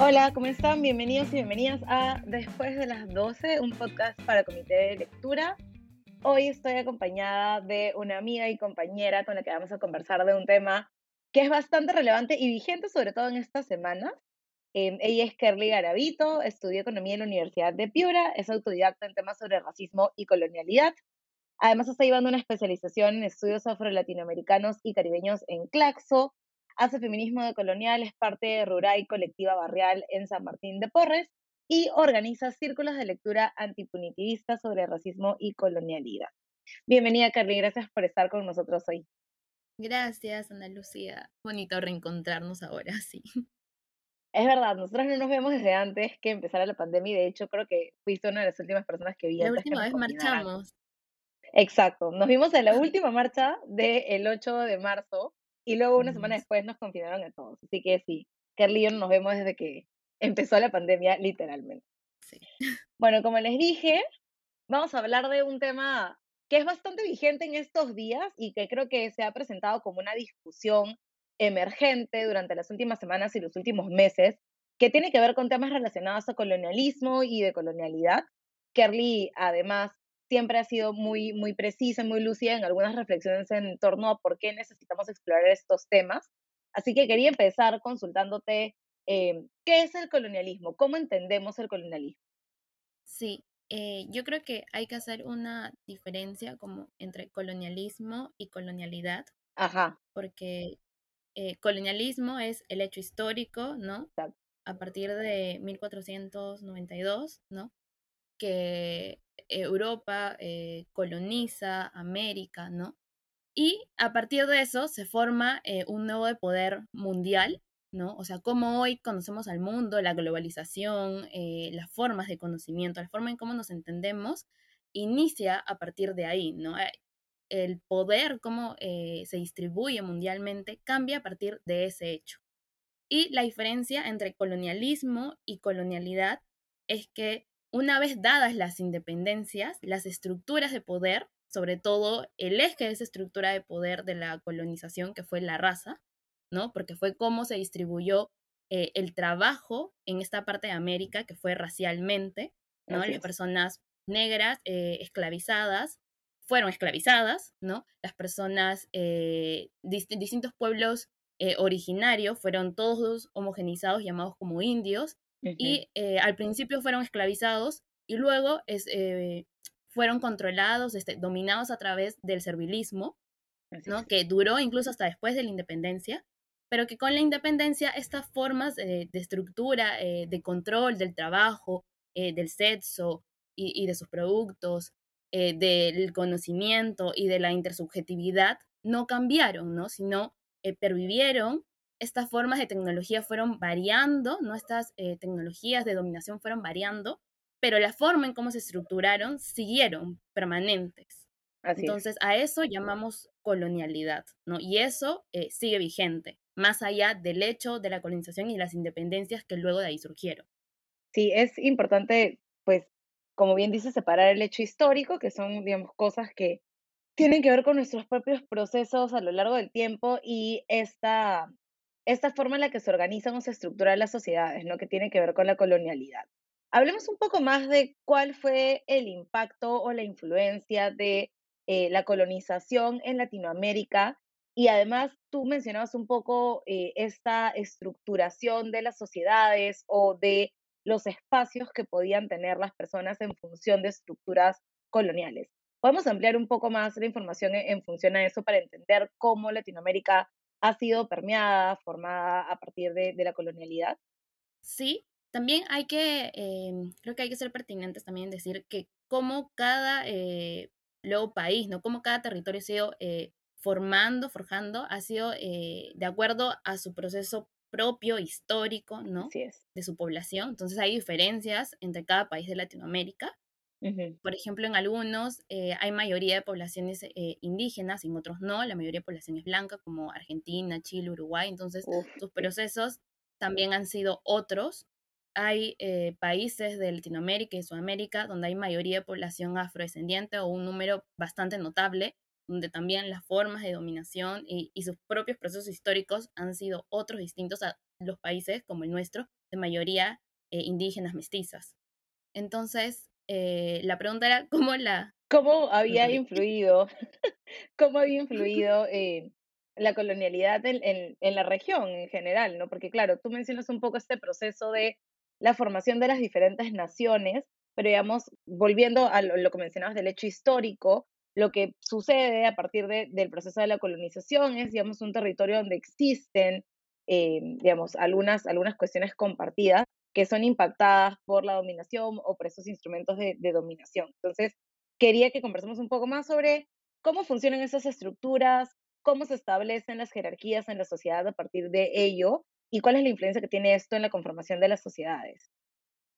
Hola, ¿cómo están? Bienvenidos y bienvenidas a Después de las 12, un podcast para comité de lectura. Hoy estoy acompañada de una amiga y compañera con la que vamos a conversar de un tema que es bastante relevante y vigente, sobre todo en estas semanas. Em, ella es Kerly Garavito, estudió economía en la Universidad de Piura, es autodidacta en temas sobre racismo y colonialidad. Además, está llevando una especialización en estudios afro-latinoamericanos y caribeños en Claxo. Hace feminismo decolonial, es parte de Ruray Colectiva Barrial en San Martín de Porres y organiza círculos de lectura antipunitivista sobre racismo y colonialidad. Bienvenida, Carly, gracias por estar con nosotros hoy. Gracias, Ana Lucía. Bonito reencontrarnos ahora, sí. Es verdad, nosotros no nos vemos desde antes que empezara la pandemia y de hecho creo que fuiste una de las últimas personas que vi. La última vez marchamos. Exacto, nos vimos en la última marcha del 8 de marzo y luego una semana después nos confinaron a todos. Así que sí, Kerly y yo nos vemos desde que empezó la pandemia, literalmente. Sí. Bueno, como les dije, vamos a hablar de un tema que es bastante vigente en estos días y que creo que se ha presentado como una discusión emergente durante las últimas semanas y los últimos meses, que tiene que ver con temas relacionados a colonialismo y de colonialidad. Kerly, además, siempre ha sido muy, muy precisa, muy lúcida en algunas reflexiones en torno a por qué necesitamos explorar estos temas. Así que quería empezar consultándote eh, qué es el colonialismo, cómo entendemos el colonialismo. Sí, eh, yo creo que hay que hacer una diferencia como entre colonialismo y colonialidad. Ajá. Porque eh, colonialismo es el hecho histórico, ¿no? A partir de 1492, ¿no? Que Europa eh, coloniza América, ¿no? Y a partir de eso se forma eh, un nuevo poder mundial, ¿no? O sea, cómo hoy conocemos al mundo, la globalización, las formas de conocimiento, la forma en cómo nos entendemos, inicia a partir de ahí, ¿no? el poder, cómo eh, se distribuye mundialmente, cambia a partir de ese hecho. Y la diferencia entre colonialismo y colonialidad es que una vez dadas las independencias, las estructuras de poder, sobre todo el eje de esa estructura de poder de la colonización, que fue la raza, ¿no? Porque fue cómo se distribuyó eh, el trabajo en esta parte de América, que fue racialmente, ¿no? Las personas negras eh, esclavizadas fueron esclavizadas, ¿no? Las personas, eh, distintos pueblos eh, originarios fueron todos homogenizados, llamados como indios, y eh, al principio fueron esclavizados y luego es, fueron controlados, este, dominados a través del servilismo, ¿no? Que duró incluso hasta después de la independencia, pero que con la independencia estas formas de estructura, de control del trabajo, del sexo y, y de sus productos, eh, del conocimiento y de la intersubjetividad no cambiaron, ¿no? Sino eh, pervivieron, estas formas de tecnología fueron variando, ¿no? Estas eh, tecnologías de dominación fueron variando, pero la forma en cómo se estructuraron siguieron permanentes. Entonces, a eso llamamos colonialidad, ¿no? Y eso sigue vigente, más allá del hecho de la colonización y las independencias que luego de ahí surgieron. Sí, es importante, pues, como bien dice, separar el hecho histórico, que son, digamos, cosas que tienen que ver con nuestros propios procesos a lo largo del tiempo y esta, esta forma en la que se organizan o se estructuran las sociedades, ¿no? que tiene que ver con la colonialidad. Hablemos un poco más de cuál fue el impacto o la influencia de eh, la colonización en Latinoamérica y además tú mencionabas un poco eh, esta estructuración de las sociedades o de los espacios que podían tener las personas en función de estructuras coloniales. Podemos ampliar un poco más la información en, función a eso para entender cómo Latinoamérica ha sido permeada, formada a partir de, la colonialidad. Sí, también hay que, eh, creo que hay que ser pertinentes también decir que como cada eh, luego país, ¿no? Como cada territorio ha sido eh, formando, forjando, ha sido de acuerdo a su proceso propio, histórico, ¿no? De su población. Entonces hay diferencias entre cada país de Latinoamérica. Por ejemplo, en algunos eh, hay mayoría de poblaciones eh, indígenas, en otros no. La mayoría de población es blanca, como Argentina, Chile, Uruguay. Entonces, sus procesos también han sido otros. Hay eh, países de Latinoamérica y Sudamérica donde hay mayoría de población afrodescendiente o un número bastante notable donde también las formas de dominación y, sus propios procesos históricos han sido otros distintos a los países como el nuestro, de mayoría eh, indígenas mestizas. Entonces, eh, la pregunta era cómo la... ¿Cómo había influido, cómo había influido eh, la colonialidad en, en, la región en general, ¿no? Porque claro, tú mencionas un poco este proceso de la formación de las diferentes naciones, pero digamos, volviendo a lo, que mencionabas del hecho histórico, lo que sucede a partir de, del proceso de la colonización es, digamos, un territorio donde existen, digamos, algunas, algunas cuestiones compartidas que son impactadas por la dominación o por esos instrumentos de, dominación. Entonces, quería que conversemos un poco más sobre cómo funcionan esas estructuras, cómo se establecen las jerarquías en la sociedad a partir de ello y cuál es la influencia que tiene esto en la conformación de las sociedades.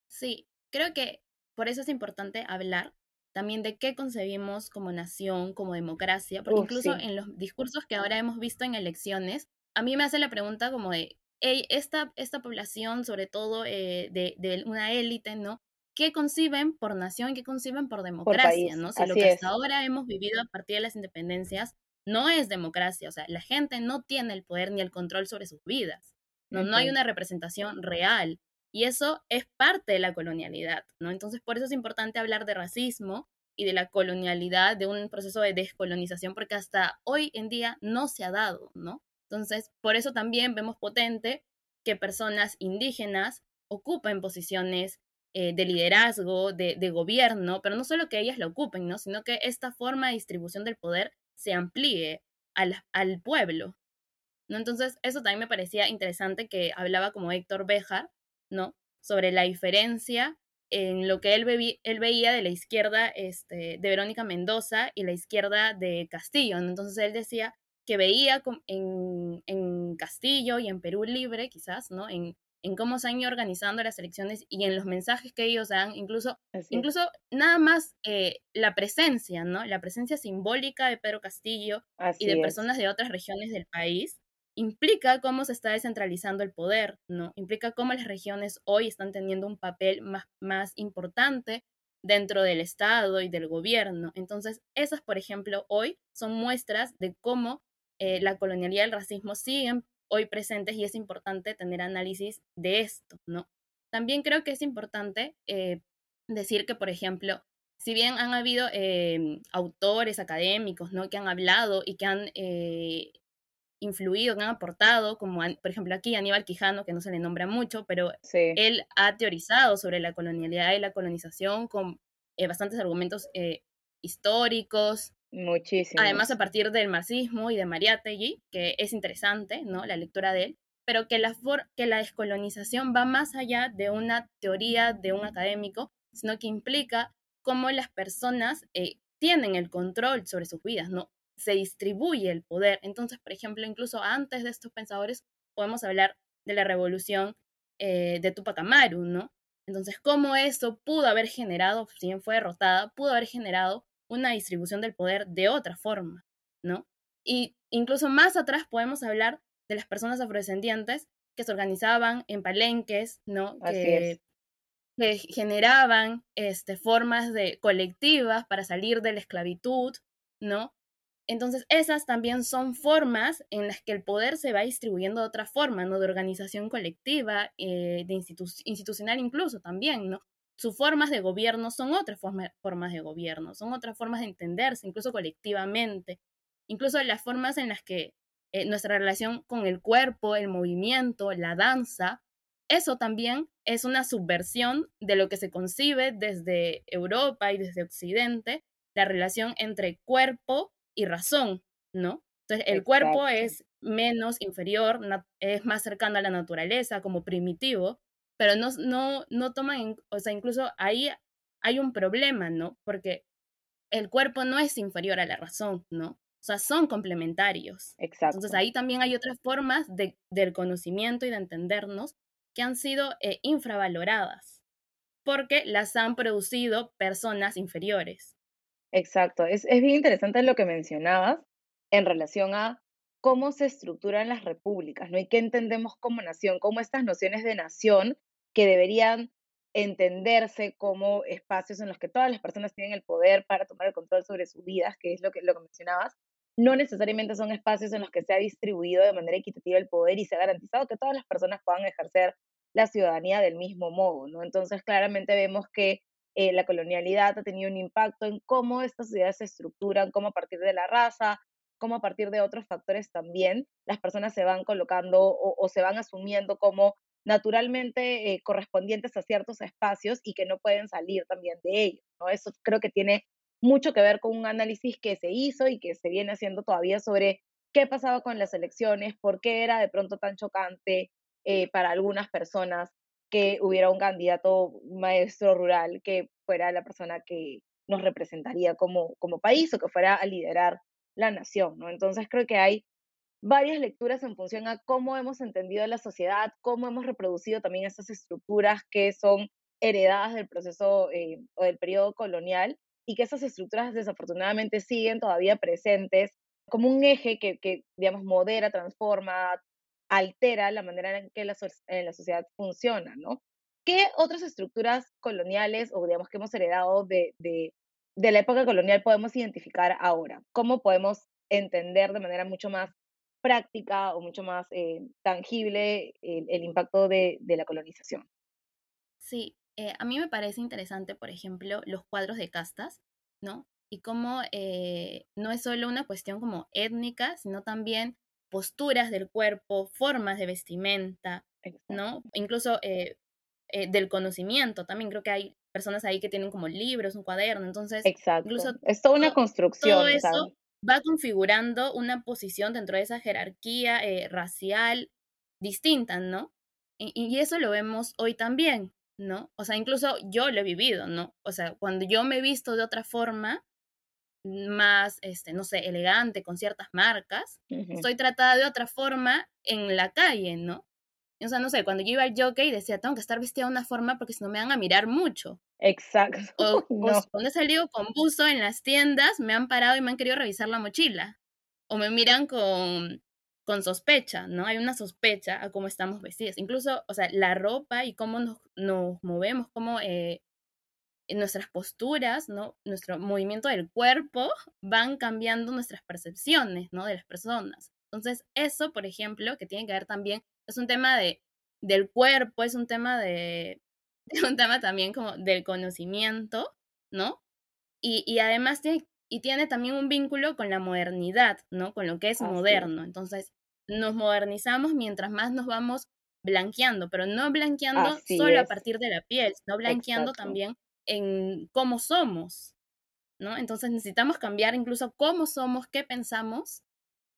Sí, creo que por eso es importante hablar también de qué concebimos como nación, como democracia, porque incluso en los discursos que ahora hemos visto en elecciones, a mí me hace la pregunta como de, esta, esta población, sobre todo eh, de, una élite, ¿no? ¿Qué conciben por nación y qué conciben por democracia, ¿no? Si lo que hasta ahora hemos vivido a partir de las independencias no es democracia, o sea, la gente no tiene el poder ni el control sobre sus vidas, ¿no? No hay una representación real. Y eso es parte de la colonialidad, ¿no? Entonces, por eso es importante hablar de racismo y de la colonialidad, de un proceso de descolonización, porque hasta hoy en día no se ha dado, ¿no? Entonces, por eso también vemos potente que personas indígenas ocupen posiciones eh, de liderazgo, de, gobierno, pero no solo que ellas lo ocupen, ¿no? sino que esta forma de distribución del poder se amplíe al, al pueblo. ¿no? Entonces, eso también me parecía interesante que hablaba como Héctor Béjar, ¿no? Sobre la diferencia en lo que él, él veía de la izquierda este, de Verónica Mendoza y la izquierda de Castillo. Entonces él decía que veía en, en, Castillo y en Perú Libre, quizás, ¿no? En, en cómo se han ido organizando las elecciones y en los mensajes que ellos dan, incluso, incluso nada más eh, la presencia, ¿no? La presencia simbólica de Pedro Castillo y de personas de otras regiones del país implica cómo se está descentralizando el poder, ¿no? Implica cómo las regiones hoy están teniendo un papel más, más importante dentro del Estado y del gobierno. Entonces, esas, por ejemplo, hoy son muestras de cómo eh, la colonialidad y el racismo siguen hoy presentes y es importante tener análisis de esto, ¿no? También creo que es importante eh, decir que, por ejemplo, si bien han habido em, autores académicos, ¿no? Que han hablado y que han eh, influido, que han aportado, como por ejemplo aquí Aníbal Quijano, que no se le nombra mucho, pero él ha teorizado sobre la colonialidad y la colonización con bastantes argumentos históricos, Muchísimo. Además, a partir del marxismo y de Mariátegui, que es interesante, ¿no? La lectura de él, pero que la, que la descolonización va más allá de una teoría de un académico, sino que implica cómo las personas eh, tienen el control sobre sus vidas, ¿no? Se distribuye el poder. Entonces, por ejemplo, incluso antes de estos pensadores, podemos hablar de la revolución eh, de Tupac Amaru, ¿no? Entonces, cómo eso pudo haber generado, si bien fue derrotada, pudo haber generado una distribución del poder de otra forma, ¿no? Y incluso más atrás podemos hablar de las personas afrodescendientes que se organizaban en palenques, ¿no? Que, que, generaban este, formas de colectivas para salir de la esclavitud, ¿no? Entonces, esas también son formas en las que el poder se va distribuyendo de otra forma, ¿no? De organización colectiva, eh, de institucional incluso también, ¿no? Sus formas de gobierno son otras formas de gobierno, son otras formas de entenderse, incluso colectivamente, incluso las formas en las que eh, nuestra relación con el cuerpo, el movimiento, la danza, eso también es una subversión de lo que se concibe desde Europa y desde Occidente, la relación entre cuerpo y razón, ¿no? Entonces, el cuerpo es menos inferior, es más cercano a la naturaleza, como primitivo, pero no, no, no toman, o sea, incluso ahí hay un problema, ¿no? Porque el cuerpo no es inferior a la razón, ¿no? O sea, son complementarios. Exacto. Entonces ahí también hay otras formas de, del conocimiento y de entendernos que han sido eh, infravaloradas, porque las han producido personas inferiores. Exacto. Es, es bien interesante lo que mencionabas en relación a cómo se estructuran las repúblicas, ¿no? Y qué entendemos como nación, cómo estas nociones de nación que deberían entenderse como espacios en los que todas las personas tienen el poder para tomar el control sobre sus vidas, que es lo que, lo que mencionabas, no necesariamente son espacios en los que se ha distribuido de manera equitativa el poder y se ha garantizado que todas las personas puedan ejercer la ciudadanía del mismo modo, ¿no? Entonces, claramente vemos que eh, la colonialidad ha tenido un impacto en cómo estas sociedades se estructuran, cómo a partir de la raza, cómo a partir de otros factores también las personas se van colocando o, se van asumiendo como naturalmente eh, correspondientes a ciertos espacios y que no pueden salir también de ellos. ¿no? Eso creo que tiene mucho que ver con un análisis que se hizo y que se viene haciendo todavía sobre qué pasaba con las elecciones, por qué era de pronto tan chocante eh, para algunas personas que hubiera un candidato maestro rural que fuera la persona que nos representaría como, como país o que fuera a liderar la nación, ¿no? Entonces creo que hay varias lecturas en función a cómo hemos entendido la sociedad, cómo hemos reproducido también esas estructuras que son heredadas del proceso eh, o del periodo colonial y que esas estructuras desafortunadamente siguen todavía presentes como un eje que, que digamos, modera, transforma, altera la manera en que la, la sociedad funciona, ¿no? ¿Qué otras estructuras coloniales o digamos que hemos heredado de, de la época colonial podemos identificar ahora? ¿Cómo podemos entender de manera mucho más práctica o mucho más eh, tangible el, impacto de, de, la colonización? Sí, eh, a mí me parece interesante, por ejemplo, los cuadros de castas, ¿no? Y cómo eh, no es solo una cuestión como étnica, sino también posturas del cuerpo, formas de vestimenta, ¿no? Incluso del conocimiento también. Creo que hay personas ahí que tienen como libros, un cuaderno, entonces... Exacto. Incluso es toda una construcción. Todo eso va configurando una posición dentro de esa jerarquía eh, racial distinta, ¿no? Y, y, eso lo vemos hoy también, ¿no? O sea, incluso yo lo he vivido, ¿no? O sea, cuando yo me he visto de otra forma, más, este, no sé, elegante, con ciertas marcas, estoy tratada de otra forma en la calle, ¿no? O sea, no sé, cuando yo iba al jockey decía, tengo que estar vestida de una forma porque si no me van a mirar mucho. Exacto. O, cuando he salido con buzo en las tiendas, me han parado y me han querido revisar la mochila. O me miran con, con sospecha, ¿no? Hay una sospecha a cómo estamos vestidas. Incluso, o sea, la ropa y cómo nos, nos movemos, cómo eh, nuestras posturas, ¿no? Nuestro movimiento del cuerpo van cambiando nuestras percepciones, ¿no? De las personas. Entonces, eso, por ejemplo, que tiene que ver también, es un tema de, del cuerpo, es un tema de, un tema también como del conocimiento, ¿no? Y, y además tiene, y tiene también un vínculo con la modernidad, ¿no? Con lo que es moderno. Entonces, nos modernizamos mientras más nos vamos blanqueando, pero no blanqueando solo a partir de la piel, sino blanqueando también en cómo somos, ¿no? Entonces necesitamos cambiar incluso cómo somos, qué pensamos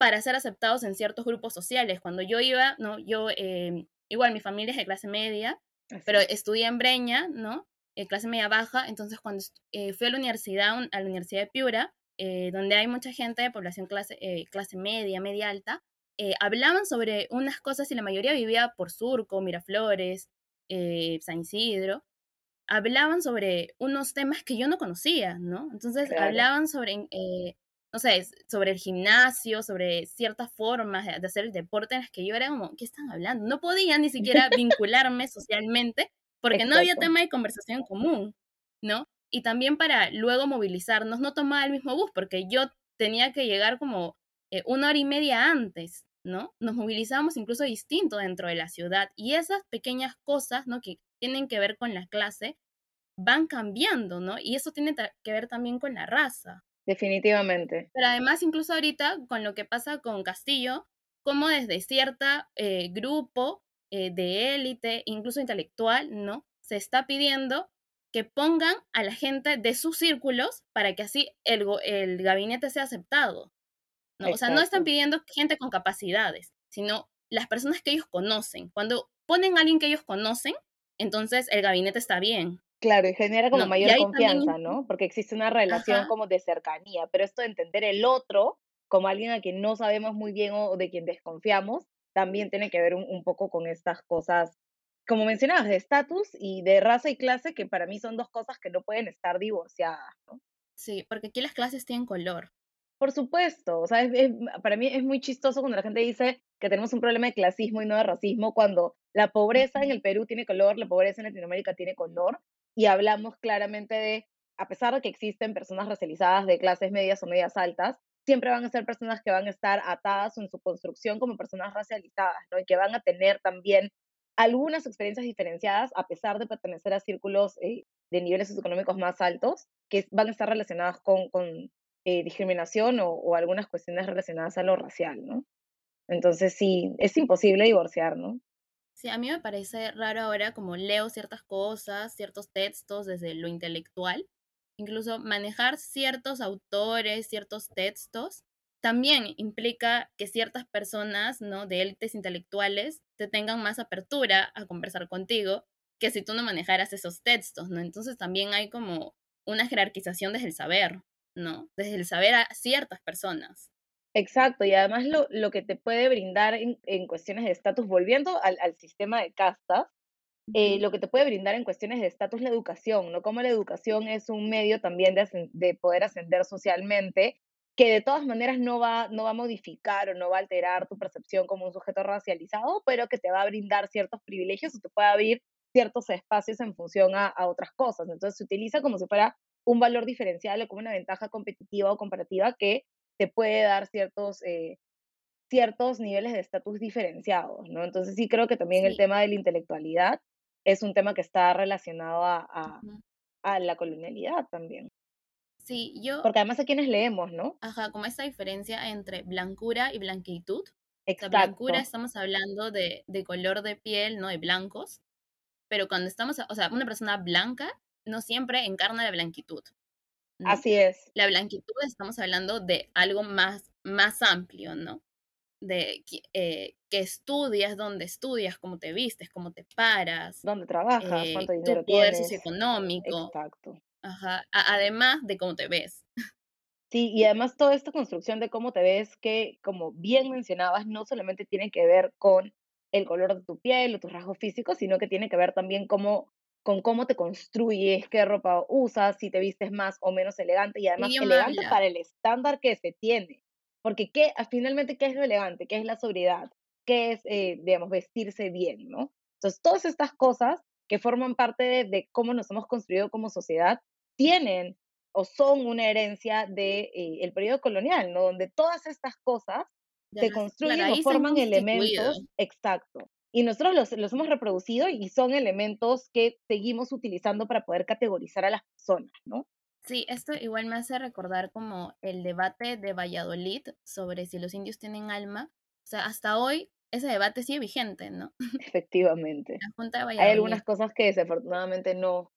para ser aceptados en ciertos grupos sociales. Cuando yo iba, ¿no? Yo, eh, igual mi familia es de clase media, pero estudié en Breña, ¿no? Eh, clase media baja, entonces cuando eh, fui a la universidad, a la Universidad de Piura, donde hay mucha gente de población clase, clase media, media alta, hablaban sobre unas cosas y la mayoría vivía por Surco, Miraflores, San Isidro, hablaban sobre unos temas que yo no conocía, ¿no? Entonces hablaban sobre, eh, no sé, sobre el gimnasio, sobre ciertas formas de, hacer el deporte en las que yo era como, ¿qué están hablando? No podía ni siquiera vincularme socialmente porque no había tema de conversación común, ¿no? Y también para luego movilizarnos, no tomaba el mismo bus porque yo tenía que llegar como eh, una hora y media antes, ¿no? Nos movilizábamos incluso distinto dentro de la ciudad y esas pequeñas cosas, ¿no? Que tienen que ver con la clase, van cambiando, ¿no? Y eso tiene que ver también con la raza. Definitivamente. Pero además, incluso ahorita, con lo que pasa con Castillo, como desde cierta eh, grupo eh, de élite, incluso intelectual, ¿no? Se está pidiendo que pongan a la gente de sus círculos para que así el, el gabinete sea aceptado. ¿no? O sea, no están pidiendo gente con capacidades, sino las personas que ellos conocen. Cuando ponen a alguien que ellos conocen, entonces el gabinete está bien. Claro, y genera como mayor confianza, ¿no? Porque existe una relación como de cercanía, pero esto de entender el otro como alguien a quien no sabemos muy bien o de quien desconfiamos, también tiene que ver un, poco con estas cosas, como mencionabas, de estatus y de raza y clase, que para mí son dos cosas que no pueden estar divorciadas, ¿no? Sí, porque aquí las clases tienen color. Por supuesto, o sea, para mí es muy chistoso cuando la gente dice que tenemos un problema de clasismo y no de racismo, cuando la pobreza en el Perú tiene color, la pobreza en Latinoamérica tiene color, y hablamos claramente de, a pesar de que existen personas racializadas de clases medias o medias altas, siempre van a ser personas que van a estar atadas en su construcción como personas racializadas, ¿no? Y que van a tener también algunas experiencias diferenciadas a pesar de pertenecer a círculos eh, de niveles socioeconómicos más altos que van a estar relacionadas con, con eh, discriminación o, o, algunas cuestiones relacionadas a lo racial, ¿no? Entonces sí, es imposible divorciar, ¿no? Sí, a mí me parece raro ahora como leo ciertas cosas, ciertos textos desde lo intelectual, incluso manejar ciertos autores, ciertos textos, también implica que ciertas personas, ¿no? De élites intelectuales te tengan más apertura a conversar contigo que si tú no manejaras esos textos, ¿no? Entonces también hay como una jerarquización desde el saber, ¿no? Desde el saber a ciertas personas. Exacto, y además lo, lo que te puede brindar en, en cuestiones de estatus, volviendo al, al, sistema de castas, eh, lo que te puede brindar en cuestiones de estatus la educación, ¿no? Como la educación es un medio también de, de poder ascender socialmente, que de todas maneras no va, no va a modificar o no va a alterar tu percepción como un sujeto racializado, pero que te va a brindar ciertos privilegios o te puede abrir ciertos espacios en función a, a otras cosas. Entonces se utiliza como si fuera un valor diferencial o como una ventaja competitiva o comparativa que te puede dar ciertos, eh, ciertos niveles de estatus diferenciados, ¿no? Entonces sí creo que también el tema de la intelectualidad es un tema que está relacionado a, a, a, la colonialidad también. Sí, yo... Porque además a quienes leemos, ¿no? Ajá, como esta diferencia entre blancura y blanquitud. Exacto. La blancura estamos hablando de, de color de piel, ¿no? De blancos. Pero cuando estamos, o sea, una persona blanca no siempre encarna la blanquitud. Así es. La blanquitud estamos hablando de algo más, más amplio, ¿no? De eh, que estudias, dónde estudias, cómo te vistes, cómo te paras. Dónde trabajas, eh, cuánto dinero tu poder socioeconómico. Exacto. Ajá. además de cómo te ves. Sí, y además toda esta construcción de cómo te ves, que como bien mencionabas, no solamente tiene que ver con el color de tu piel o tus rasgos físicos, sino que tiene que ver también cómo con cómo te construyes, qué ropa usas, si te vistes más o menos elegante y además elegante para el estándar que se tiene. Porque ¿qué, ah, finalmente, ¿qué es lo elegante? ¿Qué es la sobriedad? ¿Qué es, eh, digamos, vestirse bien? ¿no? Entonces, todas estas cosas que forman parte de, cómo nos hemos construido como sociedad tienen o son una herencia del de, eh, el periodo colonial, ¿no? Donde todas estas cosas se construyen o forman elementos, exacto, y nosotros los, los, hemos reproducido y son elementos que seguimos utilizando para poder categorizar a las personas, ¿no? Sí, esto igual me hace recordar como el debate de Valladolid sobre si los indios tienen alma. O sea, hasta hoy ese debate sigue vigente, ¿no? Efectivamente. Hay algunas cosas que desafortunadamente no,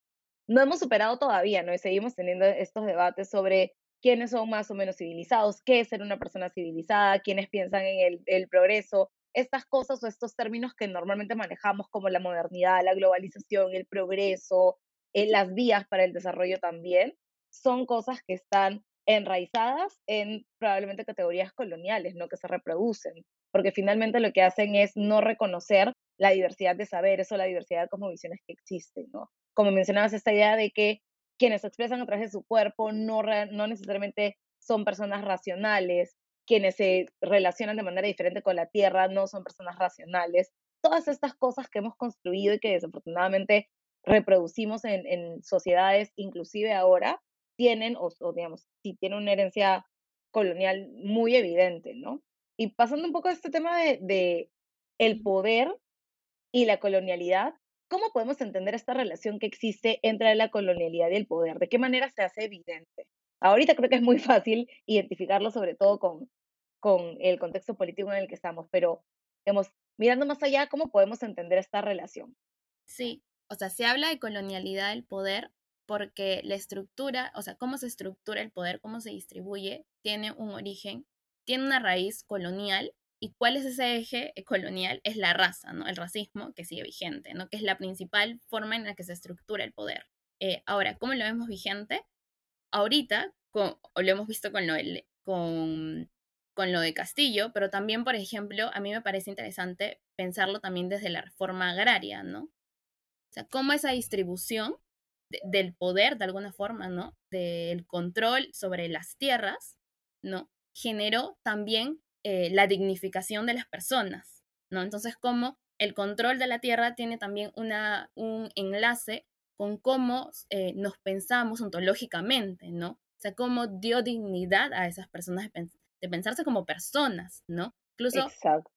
no hemos superado todavía, ¿no? Y seguimos teniendo estos debates sobre quiénes son más o menos civilizados, qué es ser una persona civilizada, quiénes piensan en el, el progreso, estas cosas o estos términos que normalmente manejamos como la modernidad, la globalización, el progreso, eh, las vías para el desarrollo también, son cosas que están enraizadas en probablemente categorías coloniales, ¿no? Que se reproducen, porque finalmente lo que hacen es no reconocer la diversidad de saberes o la diversidad de cosmovisiones que existen, ¿no? Como mencionabas, esta idea de que quienes se expresan a través de su cuerpo no necesariamente son personas racionales, quienes se relacionan de manera diferente con la Tierra no son personas racionales. Todas estas cosas que hemos construido y que desafortunadamente reproducimos en, en sociedades, inclusive ahora, tienen, o, digamos, sí tienen una herencia colonial muy evidente, ¿no? Y pasando un poco a este tema de, de el poder y la colonialidad, ¿cómo podemos entender esta relación que existe entre la colonialidad y el poder? ¿De qué manera se hace evidente? Ahorita creo que es muy fácil identificarlo, sobre todo con, con el contexto político en el que estamos, pero hemos, mirando más allá, ¿cómo podemos entender esta relación? Sí, o sea, se habla de colonialidad del poder porque la estructura, o sea, cómo se estructura el poder, cómo se distribuye, tiene un origen, tiene una raíz colonial. ¿Y cuál es ese eje colonial? Es la raza, ¿no? El racismo que sigue vigente, ¿no? Que es la principal forma en la que se estructura el poder. Eh, ahora, ¿cómo lo vemos vigente? Ahorita, con, lo hemos visto con lo, con, con lo de Castillo, pero también, por ejemplo, a mí me parece interesante pensarlo también desde la reforma agraria, ¿no? O sea, cómo esa distribución del poder, de alguna forma, ¿no? Del control sobre las tierras, ¿no? Generó también eh, la dignificación de las personas, ¿no? Entonces, cómo el control de la tierra tiene también una, un enlace con cómo eh, nos pensamos ontológicamente, ¿no? O sea, cómo dio dignidad a esas personas de, pensarse como personas, ¿no? Incluso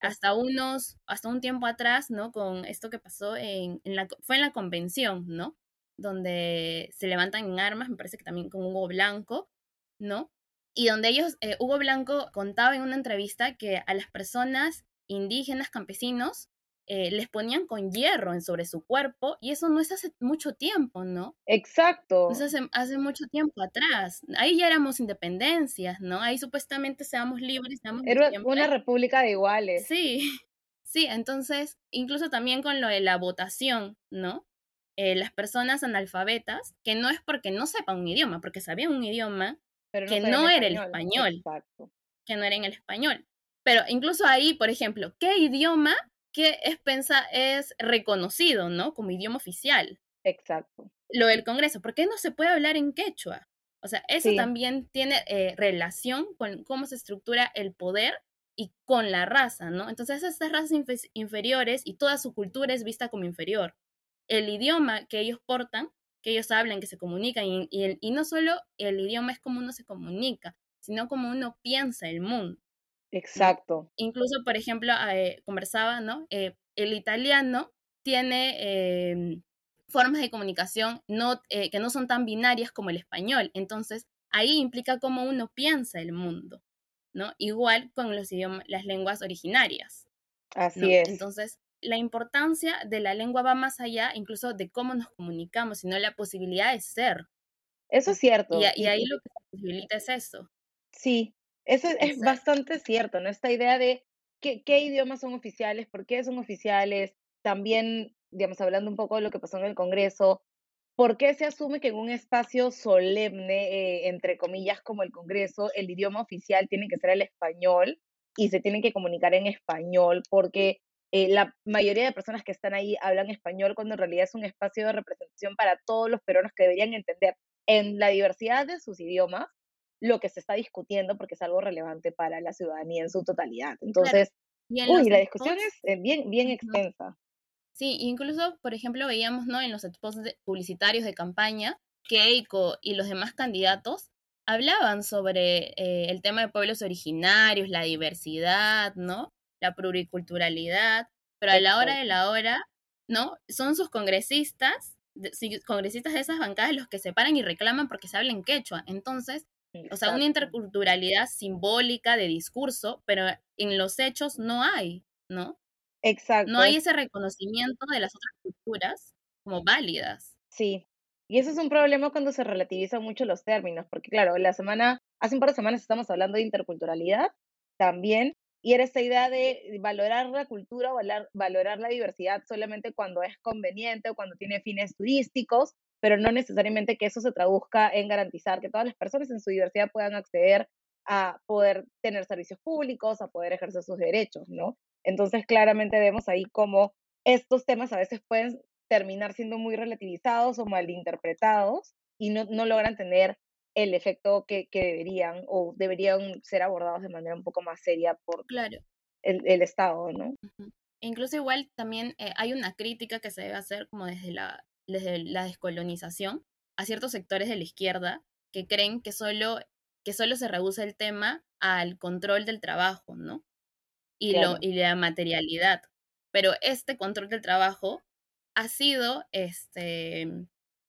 hasta unos, hasta un tiempo atrás, ¿no? Con esto que pasó en, en, la, fue en la convención, ¿no? Donde se levantan en armas, me parece que también con Hugo Blanco, ¿no? Y donde ellos, eh, Hugo Blanco contaba en una entrevista que a las personas indígenas, campesinos, eh, les ponían con hierro en sobre su cuerpo y eso no es hace mucho tiempo, ¿no? Exacto. Eso hace, hace mucho tiempo atrás. Ahí ya éramos independencias, ¿no? Ahí supuestamente seamos libres. Seamos Era una república de iguales. Sí, sí, entonces, incluso también con lo de la votación, ¿no? Eh, las personas analfabetas, que no es porque no sepan un idioma, porque sabían un idioma que no era el español. Exacto. Que no era en el español. Pero incluso ahí, por ejemplo, ¿qué idioma que es, pensa, es reconocido, ¿no? Como idioma oficial. Exacto. Lo del Congreso, ¿por qué no se puede hablar en quechua? O sea, eso también tiene eh, relación con cómo se estructura el poder y con la raza, ¿no? Entonces, estas razas inferiores y toda su cultura es vista como inferior. El idioma que ellos portan, que ellos hablan, que se comunican, y, y no solo el idioma es como uno se comunica, sino como uno piensa el mundo. Exacto. Incluso, por ejemplo, eh, conversaba, ¿no? Eh, el italiano tiene em, formas de comunicación no, eh, que no son tan binarias como el español. Entonces, ahí implica cómo uno piensa el mundo, ¿no? Igual con los idiomas, las lenguas originarias. Así es. Entonces, la importancia de la lengua va más allá incluso de cómo nos comunicamos, sino la posibilidad de ser. Eso es cierto. Y, y ahí lo que posibilita es eso. Sí, eso es bastante cierto, ¿no? Esta idea de qué, qué idiomas son oficiales, por qué son oficiales, también, digamos, hablando un poco de lo que pasó en el Congreso, ¿por qué se asume que en un espacio solemne, eh, entre comillas, como el Congreso, el idioma oficial tiene que ser el español y se tienen que comunicar en español? Porque eh, la mayoría de personas que están ahí hablan español cuando en realidad es un espacio de representación para todos los peruanos que deberían entender en la diversidad de sus idiomas lo que se está discutiendo porque es algo relevante para la ciudadanía en su totalidad. Entonces, uy, la discusión es eh, bien, bien extensa. Sí, incluso, por ejemplo, veíamos ¿no? en los spots publicitarios de campaña que Eiko y los demás candidatos hablaban sobre eh, el tema de pueblos originarios, la diversidad, ¿no? La pluriculturalidad, pero a la hora de la hora, ¿no? Son sus congresistas, congresistas de esas bancadas los que se paran y reclaman porque se hablen quechua. Entonces, o sea, una interculturalidad simbólica de discurso, pero en los hechos no hay, ¿no? Exacto. No hay ese reconocimiento de las otras culturas como válidas. Sí. Y eso es un problema cuando se relativizan mucho los términos, porque claro, la semana, hace un par de semanas estamos hablando de interculturalidad también, y era esta idea de valorar la cultura, valorar, valorar la diversidad solamente cuando es conveniente o cuando tiene fines turísticos, pero no necesariamente que eso se traduzca en garantizar que todas las personas en su diversidad puedan acceder a poder tener servicios públicos, a poder ejercer sus derechos, ¿no? Entonces, claramente vemos ahí cómo estos temas a veces pueden terminar siendo muy relativizados o malinterpretados y no, no logran tener el efecto que, que, deberían o deberían ser abordados de manera un poco más seria por claro. el, el Estado, ¿no? Incluso igual también eh, hay una crítica que se debe hacer como desde la desde la descolonización a ciertos sectores de la izquierda que creen que solo, que solo se reduce el tema al control del trabajo, ¿no? Y, lo, y la materialidad. Pero este control del trabajo ha sido este,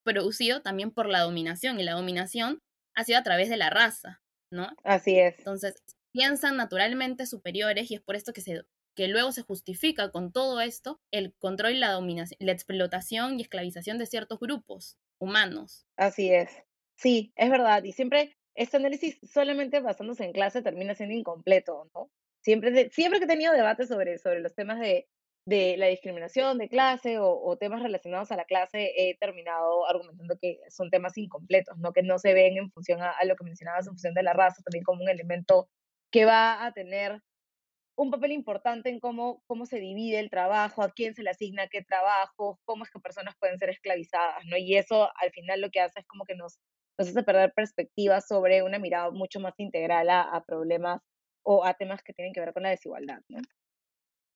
producido también por la dominación y la dominación ha sido a través de la raza, ¿no? Así es. Entonces, piensan naturalmente superiores y es por esto que se que luego se justifica con todo esto el control y la dominación, la explotación y esclavización de ciertos grupos humanos. Así es. Sí, es verdad. Y siempre este análisis solamente basándose en clase termina siendo incompleto, ¿no? Siempre, siempre que he tenido debates sobre, sobre los temas de, de la discriminación de clase o, temas relacionados a la clase, he terminado argumentando que son temas incompletos, ¿no? Que no se ven en función a, a lo que mencionabas, en función de la raza, también como un elemento que va a tener un papel importante en cómo, cómo se divide el trabajo, a quién se le asigna qué trabajo, cómo es que personas pueden ser esclavizadas, ¿no? Y eso al final lo que hace es como que nos, nos hace perder perspectiva sobre una mirada mucho más integral a, problemas o a temas que tienen que ver con la desigualdad, ¿no?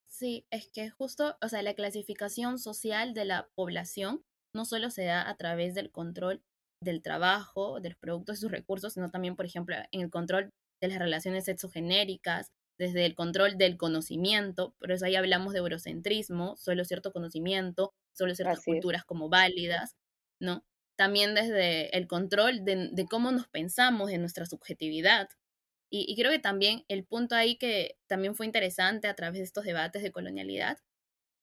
Sí, es que justo, o sea, la clasificación social de la población no solo se da a través del control del trabajo, de los productos y sus recursos, sino también, por ejemplo, en el control de las relaciones sexogenéricas, desde el control del conocimiento, por eso ahí hablamos de eurocentrismo, solo cierto conocimiento, solo ciertas culturas como válidas, ¿no? También desde el control de, cómo nos pensamos, de nuestra subjetividad. Y, creo que también el punto ahí que también fue interesante a través de estos debates de colonialidad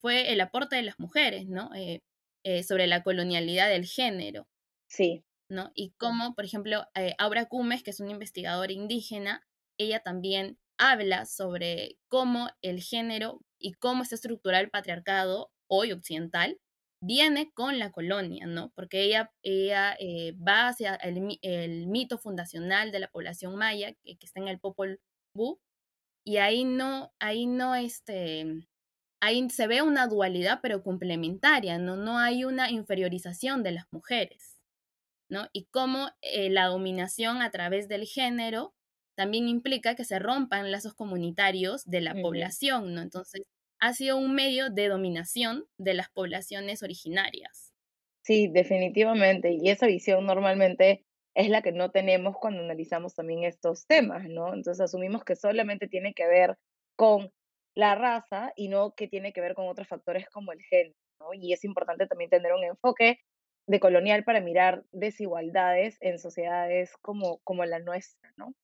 fue el aporte de las mujeres, ¿no? Eh, eh, sobre la colonialidad del género. Sí. ¿no? Y cómo, por ejemplo, eh, Aura Cumes, que es una investigadora indígena, ella también habla sobre cómo el género y cómo está estructurado el patriarcado hoy occidental viene con la colonia, ¿no? Porque ella, ella eh, va hacia el, mito fundacional de la población maya, que, está en el Popol Vuh, y ahí no, ahí no, este, ahí se ve una dualidad, pero complementaria, ¿no? No hay una inferiorización de las mujeres, ¿no? Y cómo eh, la dominación a través del género también implica que se rompan lazos comunitarios de la población, ¿no? Entonces, ha sido un medio de dominación de las poblaciones originarias. Sí, definitivamente. Y esa visión normalmente es la que no tenemos cuando analizamos también estos temas, ¿no? Entonces asumimos que solamente tiene que ver con la raza y no que tiene que ver con otros factores como el género, ¿no? Y es importante también tener un enfoque de colonial para mirar desigualdades en sociedades como, como la nuestra, ¿no?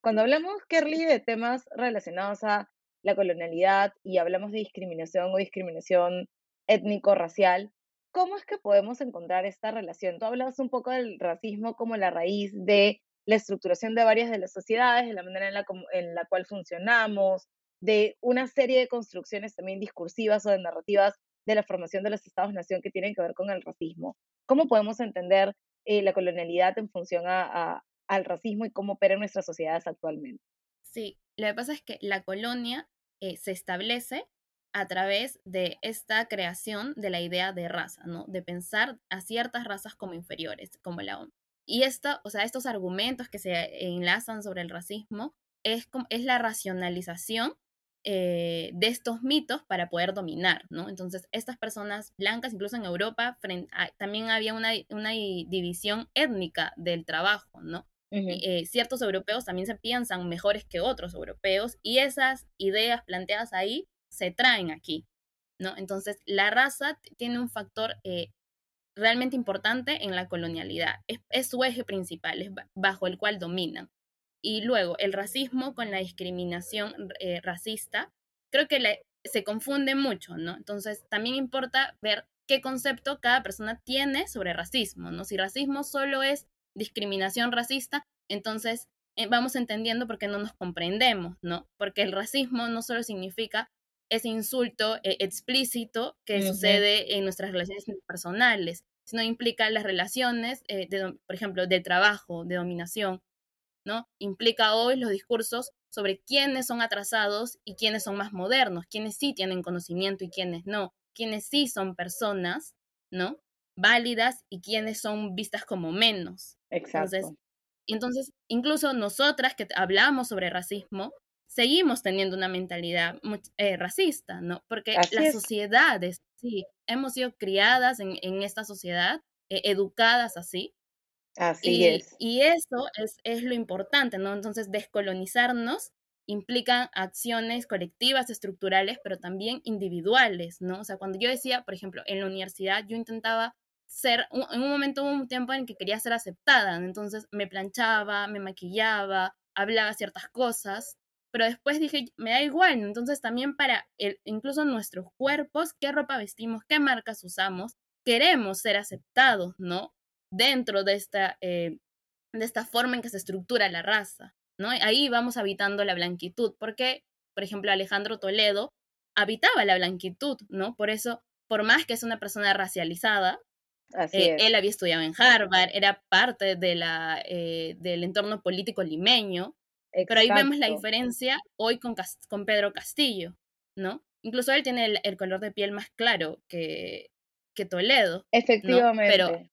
Cuando hablamos, Kerly, de temas relacionados a la colonialidad y hablamos de discriminación o discriminación étnico-racial, ¿cómo es que podemos encontrar esta relación? Tú hablabas un poco del racismo como la raíz de la estructuración de varias de las sociedades, de la manera en la, en la cual funcionamos, de una serie de construcciones también discursivas o de narrativas de la formación de los estados-nación que tienen que ver con el racismo. ¿Cómo podemos entender eh, la colonialidad en función a, al racismo y cómo opera nuestras sociedades actualmente. Sí, lo que pasa es que la colonia eh, se establece a través de esta creación de la idea de raza, ¿no? De pensar a ciertas razas como inferiores, como la ONU. Y esto, o sea, estos argumentos que se enlazan sobre el racismo es, es la racionalización eh, de estos mitos para poder dominar, ¿no? Entonces, estas personas blancas, incluso en Europa, también había una, una división étnica del trabajo, ¿no? Eh, ciertos europeos también se piensan mejores que otros europeos y esas ideas planteadas ahí se traen aquí, ¿no? Entonces, la raza tiene un factor eh, realmente importante en la colonialidad, es, su eje principal, es bajo el cual dominan. Y luego, el racismo con la discriminación eh, racista, creo que se confunde mucho, ¿no? Entonces, también importa ver qué concepto cada persona tiene sobre racismo, ¿no? Si racismo solo es discriminación racista, entonces eh, vamos entendiendo por qué no nos comprendemos, ¿no? Porque el racismo no solo significa ese insulto eh, explícito que sucede en nuestras relaciones personales, sino implica las relaciones, eh, de, por ejemplo, de trabajo, de dominación, ¿no? Implica hoy los discursos sobre quiénes son atrasados y quiénes son más modernos, quiénes sí tienen conocimiento y quiénes no, quiénes sí son personas, ¿no? Válidas y quienes son vistas como menos. Exacto. Entonces, entonces, incluso nosotras que hablamos sobre racismo, seguimos teniendo una mentalidad eh, racista, ¿no? Porque las sociedades, sí, hemos sido criadas en, en esta sociedad, eh, educadas así. Así y, es. Y eso es, es lo importante, ¿no? Entonces, descolonizarnos implica acciones colectivas, estructurales, pero también individuales, ¿no? O sea, cuando yo decía, por ejemplo, en la universidad, yo intentaba ser, en un momento hubo un tiempo en que quería ser aceptada, entonces me planchaba, me maquillaba, hablaba ciertas cosas, pero después dije, me da igual, entonces también para el, incluso nuestros cuerpos, qué ropa vestimos, qué marcas usamos, queremos ser aceptados, ¿no? Dentro de esta, eh, de esta forma en que se estructura la raza, ¿no? Ahí vamos habitando la blanquitud, porque, por ejemplo, Alejandro Toledo habitaba la blanquitud, ¿no? Por eso, por más que es una persona racializada, eh, él había estudiado en Harvard, era parte de la, eh, del entorno político limeño, pero ahí vemos la diferencia hoy con, con Pedro Castillo, ¿no? Incluso él tiene el, color de piel más claro que, que Toledo. Efectivamente. Pero,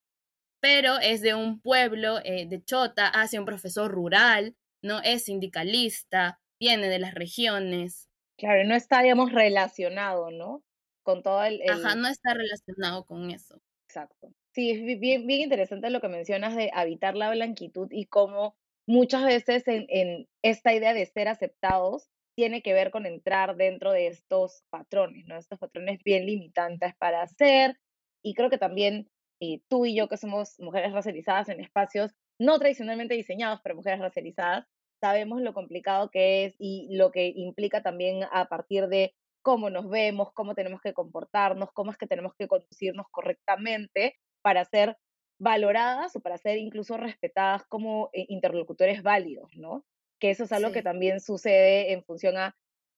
pero es de un pueblo eh, de Chota, hace un profesor rural, ¿no? Es sindicalista, viene de las regiones. Claro, no está, digamos, relacionado, ¿no? Con todo el... Ajá, no está relacionado con eso. Exacto. Sí, es bien, bien interesante lo que mencionas de habitar la blanquitud y cómo muchas veces en, esta idea de ser aceptados tiene que ver con entrar dentro de estos patrones, ¿no? Estos patrones bien limitantes para hacer. Y creo que también eh, tú y yo, que somos mujeres racializadas en espacios no tradicionalmente diseñados para mujeres racializadas, sabemos lo complicado que es y lo que implica también a partir de cómo nos vemos, cómo tenemos que comportarnos, cómo es que tenemos que conducirnos correctamente para ser valoradas o para ser incluso respetadas como eh, interlocutores válidos, ¿no? Que eso es algo que también sucede en función a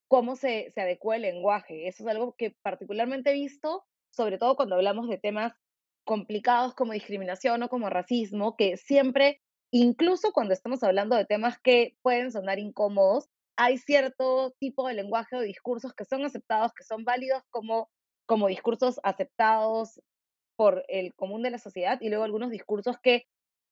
cómo se, se adecua el lenguaje. Eso es algo que particularmente he visto, sobre todo cuando hablamos de temas complicados como discriminación o como racismo, que siempre, incluso cuando estamos hablando de temas que pueden sonar incómodos, hay cierto tipo de lenguaje o discursos que son aceptados, que son válidos como, como discursos aceptados por el común de la sociedad y luego algunos discursos que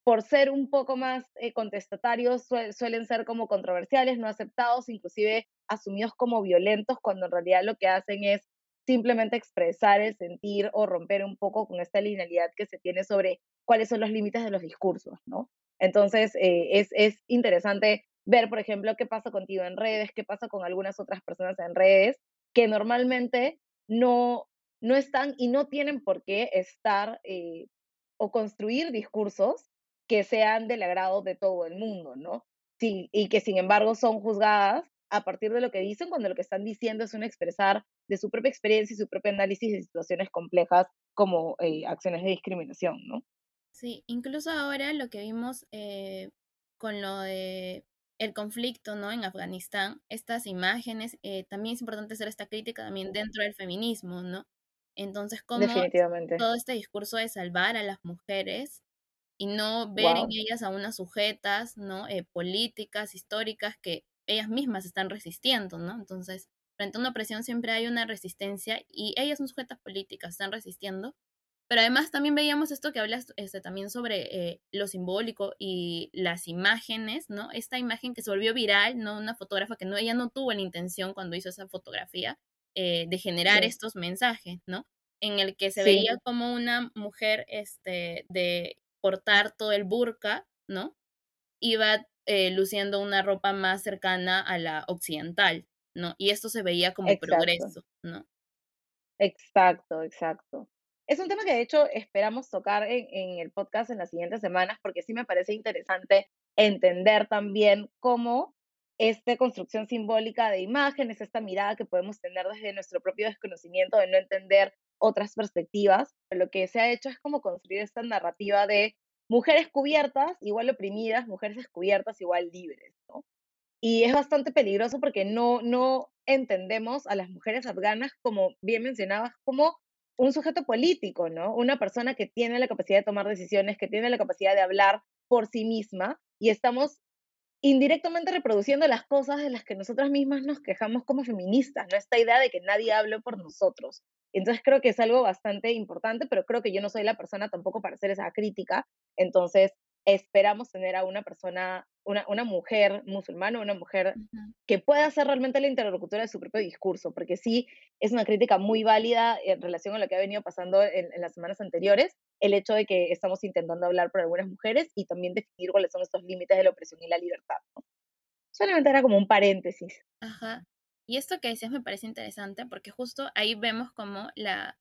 por ser un poco más eh, contestatarios suelen ser como controversiales, no aceptados, inclusive asumidos como violentos, cuando en realidad lo que hacen es simplemente expresar el sentir o romper un poco con esta linealidad que se tiene sobre cuáles son los límites de los discursos, ¿no? Entonces, eh, es, es interesante ver, por ejemplo, qué pasa contigo en redes, qué pasa con algunas otras personas en redes, que normalmente no, no están y no tienen por qué estar eh, o construir discursos que sean del agrado de todo el mundo, ¿no? Sí, y que sin embargo son juzgadas a partir de lo que dicen cuando lo que están diciendo es un expresar de su propia experiencia y su propio análisis de situaciones complejas como eh, acciones de discriminación, ¿no? Sí, incluso ahora lo que vimos eh, con lo de el conflicto, ¿no? En Afganistán, estas imágenes, eh, también es importante hacer esta crítica también dentro del feminismo, ¿no? Entonces, como todo este discurso de salvar a las mujeres y no ver en ellas a unas sujetas, ¿no? Eh, políticas, históricas, que ellas mismas están resistiendo, ¿no? Entonces, frente a una opresión siempre hay una resistencia y ellas son sujetas políticas, están resistiendo, pero además también veíamos esto que hablas este, también sobre eh, lo simbólico y las imágenes, ¿no? Esta imagen que se volvió viral, ¿no? Una fotógrafa que no, ella no tuvo la intención cuando hizo esa fotografía eh, de generar estos mensajes, ¿no? En el que se veía como una mujer este, de portar todo el burka, ¿no? Iba eh, luciendo una ropa más cercana a la occidental, ¿no? Y esto se veía como progreso, ¿no? Exacto, exacto. Es un tema que de hecho esperamos tocar en, el podcast en las siguientes semanas porque sí me parece interesante entender también cómo esta construcción simbólica de imágenes, esta mirada que podemos tener desde nuestro propio desconocimiento de no entender otras perspectivas, lo que se ha hecho es como construir esta narrativa de mujeres cubiertas igual oprimidas, mujeres descubiertas igual libres, ¿no? Y es bastante peligroso porque no, no entendemos a las mujeres afganas, como bien mencionabas, como un sujeto político, ¿no? Una persona que tiene la capacidad de tomar decisiones, que tiene la capacidad de hablar por sí misma y estamos indirectamente reproduciendo las cosas de las que nosotras mismas nos quejamos como feministas, ¿no? Esta idea de que nadie hable por nosotros. Entonces creo que es algo bastante importante, pero creo que yo no soy la persona tampoco para hacer esa crítica. Entonces esperamos tener a una persona, una, una mujer musulmana, una mujer que pueda ser realmente la interlocutora de su propio discurso, porque sí es una crítica muy válida en relación a lo que ha venido pasando en, las semanas anteriores, el hecho de que estamos intentando hablar por algunas mujeres y también definir cuáles son estos límites de la opresión y la libertad. Solamente era como un paréntesis. Ajá. Y esto que decías me parece interesante porque justo ahí vemos como la,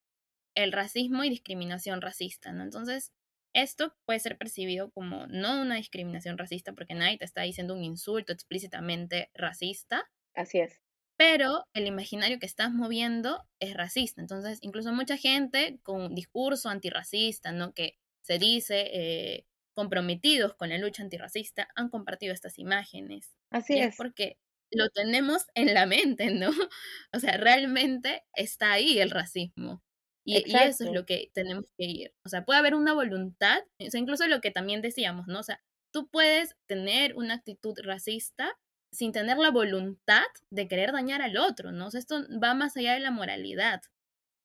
el racismo y discriminación racista, ¿no? Entonces, esto puede ser percibido como no una discriminación racista porque nadie te está diciendo un insulto explícitamente racista. Así es. Pero el imaginario que estás moviendo es racista. Entonces, incluso mucha gente con discurso antirracista, ¿no? Que se dice eh, comprometidos con la lucha antirracista, han compartido estas imágenes. Así es. es. Porque lo tenemos en la mente, ¿no? O sea, realmente está ahí el racismo. Y, eso es lo que tenemos que ir. O sea, puede haber una voluntad, o sea, incluso lo que también decíamos, ¿no? O sea, tú puedes tener una actitud racista sin tener la voluntad de querer dañar al otro, ¿no? O sea, esto va más allá de la moralidad.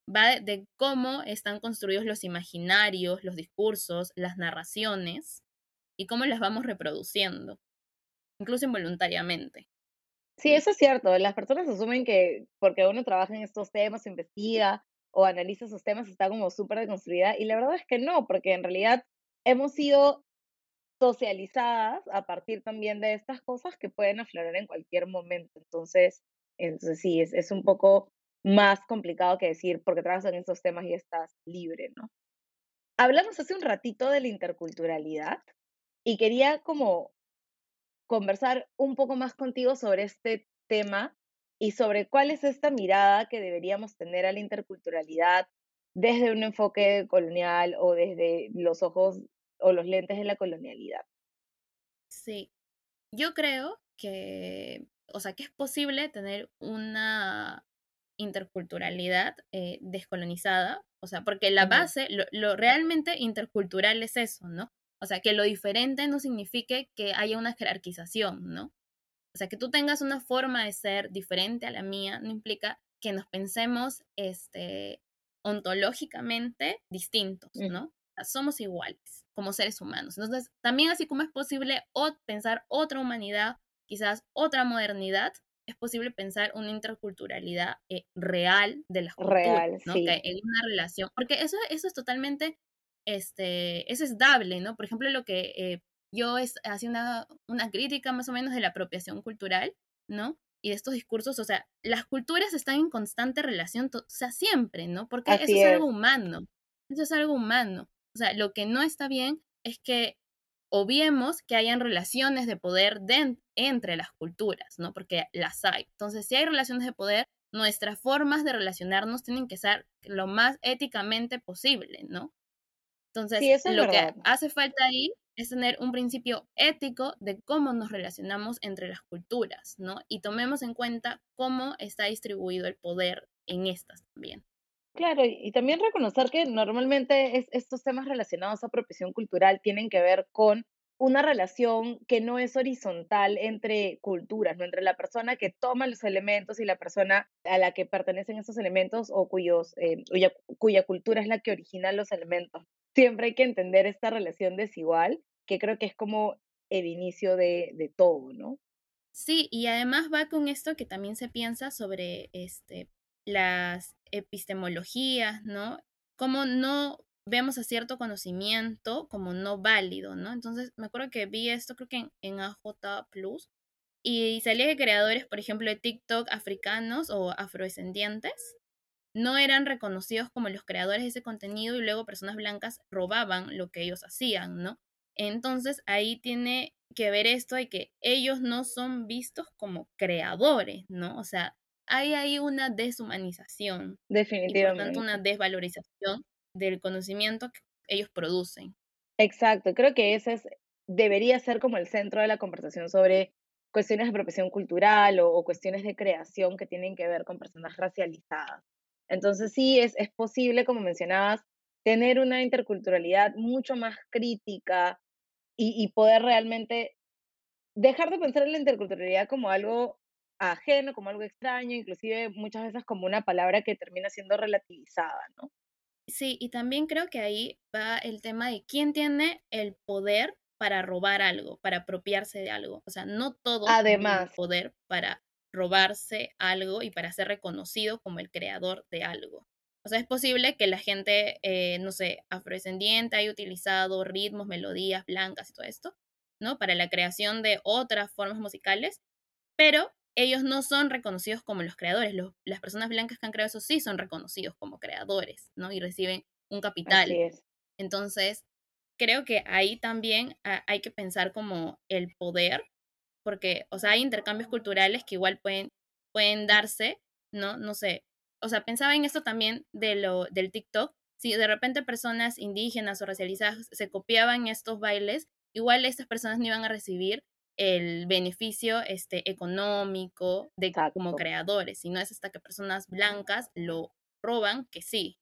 Va de, cómo están construidos los imaginarios, los discursos, las narraciones y cómo las vamos reproduciendo, incluso involuntariamente. Sí, eso es cierto. Las personas asumen que porque uno trabaja en estos temas, investiga, o analiza esos temas está como súper deconstruida y la verdad es que no, porque en realidad hemos sido socializadas a partir también de estas cosas que pueden aflorar en cualquier momento. Entonces, Entonces sí, es, es un poco más complicado que decir, porque trabajas en estos temas y estás libre, ¿no? Hablamos hace un ratito de la interculturalidad y quería como conversar un poco más contigo sobre este tema y sobre cuál es esta mirada que deberíamos tener a la interculturalidad desde un enfoque colonial o desde los ojos o los lentes de la colonialidad. Sí, yo creo que, o sea, que es posible tener una interculturalidad eh, descolonizada, o sea, porque la base, lo, realmente intercultural es eso, ¿no? O sea, que lo diferente no signifique que haya una jerarquización, ¿no? O sea, que tú tengas una forma de ser diferente a la mía no implica que nos pensemos este, ontológicamente distintos, ¿no? O sea, somos iguales como seres humanos. Entonces, también así como es posible pensar otra humanidad, quizás otra modernidad, es posible pensar una interculturalidad eh, real de las culturas, real, ¿no? Que en una relación, porque eso, eso es totalmente, este, eso es dable, ¿no? Por ejemplo, lo que eh, yo es, hacía una, una crítica más o menos de la apropiación cultural, ¿no? Y de estos discursos, o sea, las culturas están en constante relación, o sea, siempre, ¿no? Porque eso es algo humano, eso es algo humano. O sea, lo que no está bien es que obviemos que hayan relaciones de poder entre las culturas, ¿no? Porque las hay. Entonces, si hay relaciones de poder, nuestras formas de relacionarnos tienen que ser lo más éticamente posible, ¿no? Entonces, lo que hace falta ahí es tener un principio ético de cómo nos relacionamos entre las culturas, ¿no? Y tomemos en cuenta cómo está distribuido el poder en estas también. Claro, y también reconocer que normalmente estos temas relacionados a apropiación cultural tienen que ver con una relación que no es horizontal entre culturas, no entre la persona que toma los elementos y la persona a la que pertenecen esos elementos o cuyos, eh, cuya, cultura es la que origina los elementos. Siempre hay que entender esta relación desigual, que creo que es como el inicio de, de todo, ¿no? Sí, y además va con esto que también se piensa sobre este, las epistemologías, ¿no? Como no vemos a cierto conocimiento como no válido, ¿no? Entonces, me acuerdo que vi esto creo que en, AJ Plus y salía que creadores, por ejemplo, de TikTok africanos o afrodescendientes no eran reconocidos como los creadores de ese contenido y luego personas blancas robaban lo que ellos hacían, ¿no? Entonces, ahí tiene que ver esto de que ellos no son vistos como creadores, ¿no? O sea, hay ahí una deshumanización. Definitivamente. Y por tanto, una desvalorización del conocimiento que ellos producen. Exacto, creo que ese es, debería ser como el centro de la conversación sobre cuestiones de apropiación cultural o, cuestiones de creación que tienen que ver con personas racializadas. Entonces sí, es, es posible, como mencionabas, tener una interculturalidad mucho más crítica y, y poder realmente dejar de pensar en la interculturalidad como algo ajeno, como algo extraño, inclusive muchas veces como una palabra que termina siendo relativizada, ¿no? Sí, y también creo que ahí va el tema de quién tiene el poder para robar algo, para apropiarse de algo. O sea, no todo Además. el poder para robarse algo y para ser reconocido como el creador de algo. O sea, es posible que la gente, eh, no sé, afrodescendiente haya utilizado ritmos, melodías blancas y todo esto, ¿no? Para la creación de otras formas musicales, pero ellos no son reconocidos como los creadores. las personas blancas que han creado eso sí son reconocidos como creadores, ¿no? Y reciben un capital. Entonces, creo que ahí también hay que pensar como el poder, porque, o sea, hay intercambios culturales que igual pueden, pueden darse, ¿no? No sé. O sea, pensaba en esto también de lo, del TikTok. Si de repente personas indígenas o racializadas se copiaban estos bailes, igual estas personas no iban a recibir el beneficio este, económico de como creadores, sino es hasta que personas blancas lo roban que sí.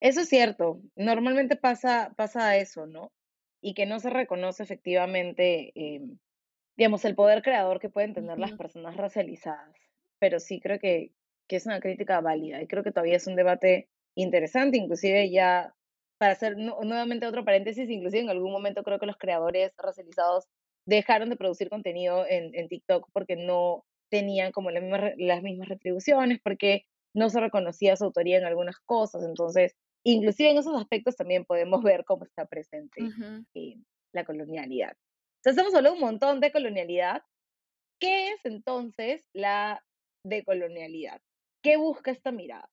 Eso es cierto, normalmente pasa, pasa eso, ¿no? Y que no se reconoce efectivamente, em, digamos, el poder creador que pueden tener las personas racializadas. Pero sí creo que, que es una crítica válida y creo que todavía es un debate interesante, inclusive ya para hacer nuevamente otro paréntesis, inclusive en algún momento creo que los creadores racializados dejaron de producir contenido en, en TikTok porque no tenían como las mismas retribuciones, porque no se reconocía su autoría en algunas cosas. Entonces, inclusive en esos aspectos también podemos ver cómo está presente la colonialidad. Entonces, hemos hablado un montón de colonialidad. ¿Qué es entonces la de colonialidad. ¿Qué busca esta mirada?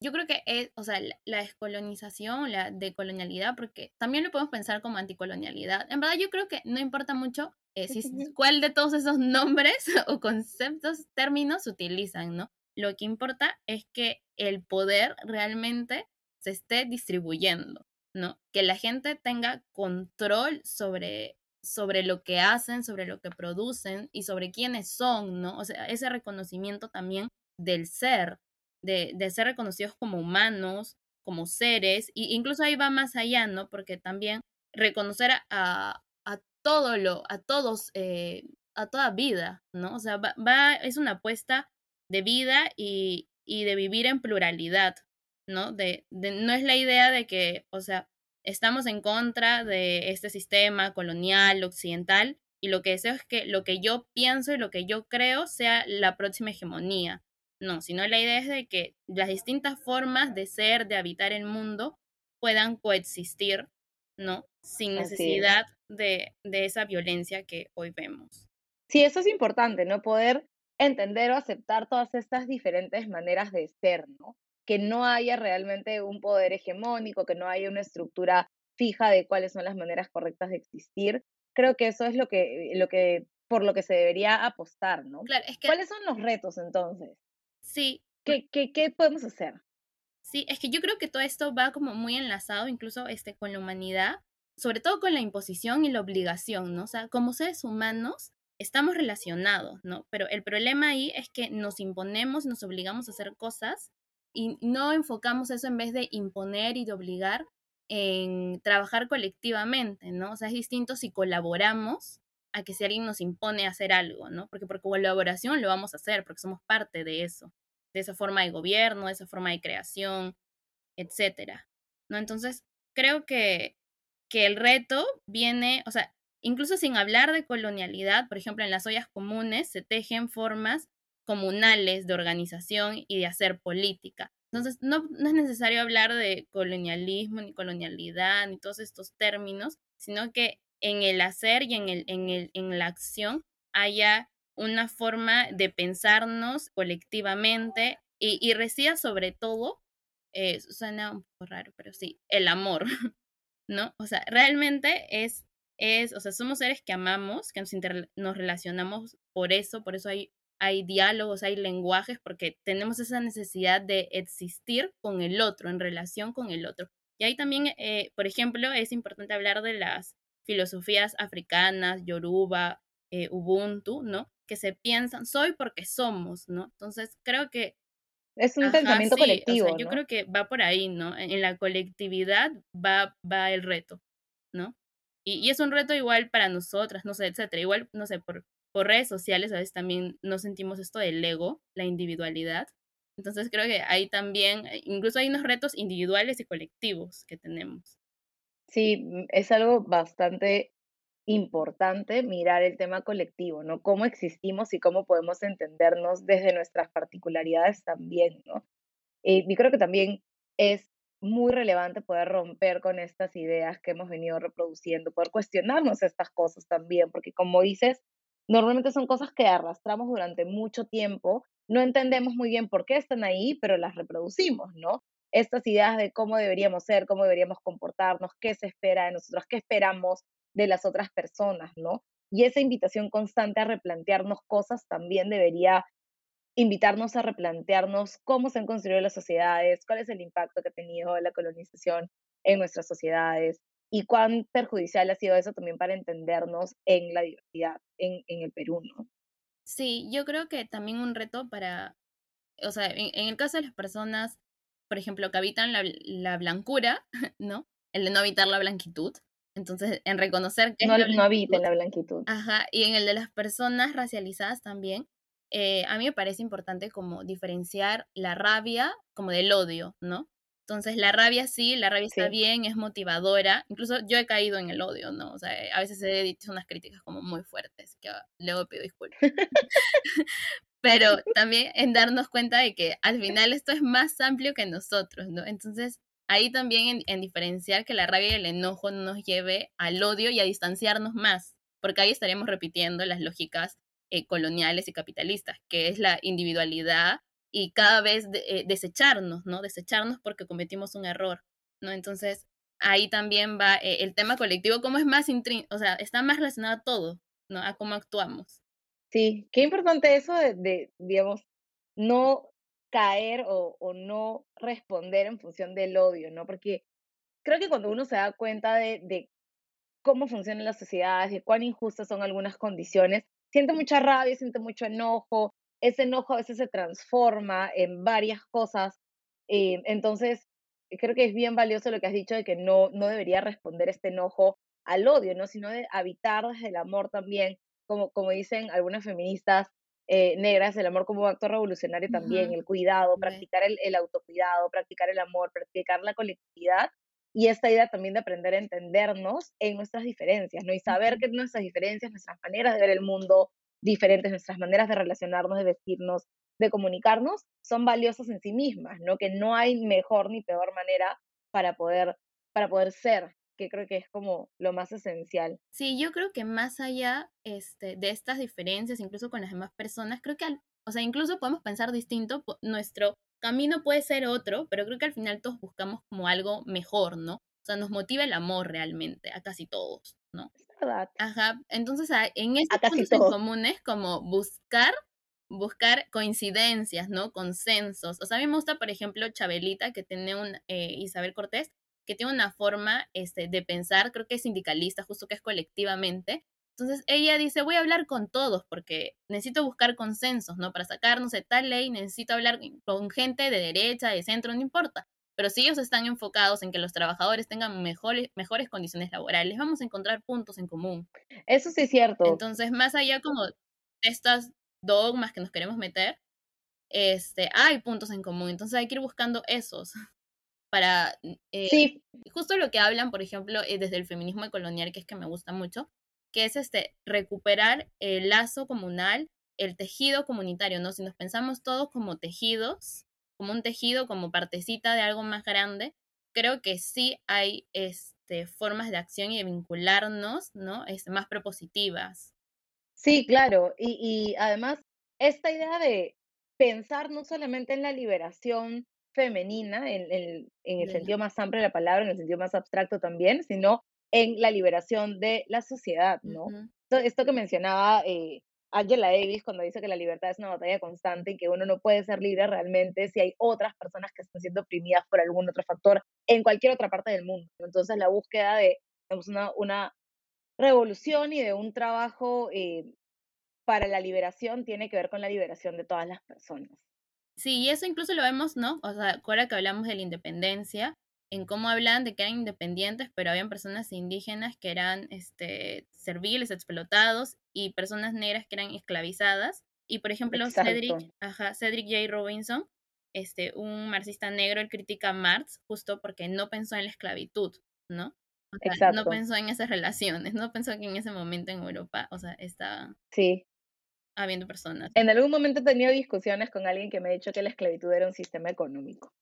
Yo creo que es, o sea, la descolonización, la decolonialidad, porque también lo podemos pensar como anticolonialidad. En verdad, yo creo que no importa mucho eh, cuál de todos esos nombres o conceptos, términos utilizan, ¿no? Lo que importa es que el poder realmente se esté distribuyendo, ¿no? Que la gente tenga control sobre, sobre lo que hacen, sobre lo que producen y sobre quiénes son, ¿no? O sea, ese reconocimiento también del ser, de, de ser reconocidos como humanos, como seres, e incluso ahí va más allá, ¿no? Porque también reconocer a, a todo lo, a todos, eh, a toda vida, ¿no? O sea, va, es una apuesta de vida y, y de vivir en pluralidad, ¿no? De, de, no es la idea de que, o sea, estamos en contra de este sistema colonial occidental y lo que deseo es que lo que yo pienso y lo que yo creo sea la próxima hegemonía. No, sino la idea es de que las distintas formas de ser, de habitar el mundo, puedan coexistir, ¿no? Sin necesidad de, de esa violencia que hoy vemos. Sí, eso es importante, ¿no? Poder entender o aceptar todas estas diferentes maneras de ser, ¿no? Que no haya realmente un poder hegemónico, que no haya una estructura fija de cuáles son las maneras correctas de existir. Creo que eso es lo que, lo que por lo que se debería apostar, ¿no? Claro, es que, ¿Cuáles son los retos entonces? Sí. ¿Qué, qué, qué podemos hacer? Sí, es que yo creo que todo esto va como muy enlazado incluso este, con la humanidad, sobre todo con la imposición y la obligación, ¿no? O sea, como seres humanos estamos relacionados, ¿no? Pero el problema ahí es que nos imponemos, nos obligamos a hacer cosas y no enfocamos eso en vez de imponer y de obligar en trabajar colectivamente, ¿no? O sea, es distinto si colaboramos a que si alguien nos impone hacer algo, ¿no? Porque por colaboración lo vamos a hacer, porque somos parte de eso, de esa forma de gobierno, de esa forma de creación, etcétera, ¿no? Entonces, creo que, que el reto viene, o sea, incluso sin hablar de colonialidad, por ejemplo, en las ollas comunes se tejen formas comunales de organización y de hacer política. Entonces, no, no es necesario hablar de colonialismo, ni colonialidad, ni todos estos términos, sino que en el hacer y en, el, en, el, en la acción haya una forma de pensarnos colectivamente y, y resida sobre todo, eh, suena un poco raro, pero sí, el amor, ¿no? O sea, realmente es, es o sea, somos seres que amamos, que nos, nos relacionamos por eso, por eso hay, hay diálogos, hay lenguajes, porque tenemos esa necesidad de existir con el otro, en relación con el otro. Y ahí también, eh, por ejemplo, es importante hablar de las filosofías africanas, yoruba, eh, ubuntu, ¿no? Que se piensan, soy porque somos, ¿no? Entonces, creo que... Es un pensamiento colectivo. Yo creo que va por ahí, ¿no? En la colectividad va, va el reto, ¿no? Y, y, es un reto igual para nosotras, no sé, etcétera. Igual, no sé, por, por redes sociales a veces también nos sentimos esto del ego, la individualidad. Entonces creo que ahí también, eh, incluso hay unos retos individuales y colectivos que tenemos. Sí, mm, es algo bastante importante mirar el tema colectivo, ¿no? Cómo existimos y cómo podemos entendernos desde nuestras particularidades también, ¿no? Eh, y creo que también es muy relevante poder romper con estas ideas que hemos venido reproduciendo, poder cuestionarnos estas cosas también, porque como dices, normalmente son cosas que arrastramos durante mucho tiempo, no entendemos muy bien por qué están ahí, pero las reproducimos, ¿no? Estas ideas de cómo deberíamos ser, cómo deberíamos comportarnos, qué se espera de nosotros, qué esperamos de las otras personas, ¿no? Y esa invitación constante a replantearnos cosas también debería invitarnos a replantearnos cómo se han construido las sociedades, cuál es el impacto que ha tenido la colonización en nuestras sociedades y cuán perjudicial ha sido eso también para entendernos en la diversidad en, en el Perú, ¿no? Sí, yo creo que también un reto para, o sea, en, en el caso de las personas por ejemplo, que habitan la, la, blancura, ¿no? El de no habitar la blanquitud. Entonces, en reconocer que... No, no habiten la blanquitud. Ajá, y en el de las personas racializadas también, eh, a mí me parece importante como diferenciar la rabia como del odio, ¿no? Entonces, la rabia sí, la rabia está bien, es motivadora. Incluso yo he caído en el odio, ¿no? O sea, a veces he dicho unas críticas como muy fuertes, que luego pido disculpas. pero también en darnos cuenta de que al final esto es más amplio que nosotros, ¿no? Entonces, ahí también en, diferenciar que la rabia y el enojo no nos lleve al odio y a distanciarnos más, porque ahí estaríamos repitiendo las lógicas eh, coloniales y capitalistas, que es la individualidad y cada vez eh, desecharnos, ¿no? Desecharnos porque cometimos un error, ¿no? Entonces, ahí también va eh, el tema colectivo, cómo es más, o sea, está más relacionado a todo, ¿no? A cómo actuamos. Sí, qué importante eso de, digamos, no caer o, no responder en función del odio, ¿no? Porque creo que cuando uno se da cuenta de, de cómo funcionan las sociedades y cuán injustas son algunas condiciones, siente mucha rabia, siente mucho enojo, ese enojo a veces se transforma en varias cosas, eh, entonces creo que es bien valioso lo que has dicho de que no, no debería responder este enojo al odio, ¿no? sino de habitar desde el amor también, como, como dicen algunas feministas eh, negras, el amor como un acto revolucionario también, el cuidado, practicar el, el autocuidado, practicar el amor, practicar la colectividad y esta idea también de aprender a entendernos en nuestras diferencias, ¿no? Y saber que nuestras diferencias, nuestras maneras de ver el mundo diferentes, nuestras maneras de relacionarnos, de vestirnos, de comunicarnos, son valiosas en sí mismas, ¿no? Que no hay mejor ni peor manera para poder, para poder ser, que creo que es como lo más esencial. Sí, yo creo que más allá este, de estas diferencias, incluso con las demás personas, creo que, o sea, incluso podemos pensar distinto, nuestro camino puede ser otro, pero creo que al final todos buscamos como algo mejor, ¿no? O sea, nos motiva el amor realmente a casi todos, ¿no? verdad. Ajá, entonces en estos puntos en comunes como buscar buscar coincidencias, ¿no? Consensos. O sea, a mí me gusta, por ejemplo, Chabelita, que tiene un, eh, Isabel Cortés, que tiene una forma este, de pensar, creo que es sindicalista, justo que es colectivamente, entonces ella dice, voy a hablar con todos porque necesito buscar consensos, ¿no? Para sacarnos de tal ley necesito hablar con gente de derecha, de centro, no importa. Pero si ellos están enfocados en que los trabajadores tengan mejores, mejores condiciones laborales, vamos a encontrar puntos en común. Eso sí es cierto. Entonces, más allá como de estas dogmas que nos queremos meter, este, hay puntos en común. Entonces hay que ir buscando esos para... Eh, sí. Justo lo que hablan, por ejemplo, eh, desde el feminismo colonial, que es que me gusta mucho, que es este, recuperar el lazo comunal, el tejido comunitario, ¿no? Si nos pensamos todos como tejidos, como un tejido, como partecita de algo más grande, creo que sí hay este, formas de acción y de vincularnos, ¿no? Este, más propositivas. Sí, claro. Y, y además, esta idea de pensar no solamente en la liberación femenina, en, en el sentido más amplio de la palabra, en el sentido más abstracto también, sino en la liberación de la sociedad, ¿no? Esto que mencionaba eh, Angela Davis cuando dice que la libertad es una batalla constante y que uno no puede ser libre realmente si hay otras personas que están siendo oprimidas por algún otro factor en cualquier otra parte del mundo. Entonces la búsqueda de una, una revolución y de un trabajo eh, para la liberación tiene que ver con la liberación de todas las personas. Sí, y eso incluso lo vemos, ¿no? O sea, ahora que hablamos de la independencia, en cómo hablan de que eran independientes, pero habían personas indígenas que eran este, serviles, explotados, y personas negras que eran esclavizadas. Y por ejemplo, Cedric, ajá, Cedric J. Robinson, este, un marxista negro, él critica a Marx justo porque no pensó en la esclavitud, ¿no? no pensó en esas relaciones, no pensó que en ese momento en Europa, o sea, estaba sí. Habiendo personas. En algún momento he tenido discusiones con alguien que me ha dicho que la esclavitud era un sistema económico.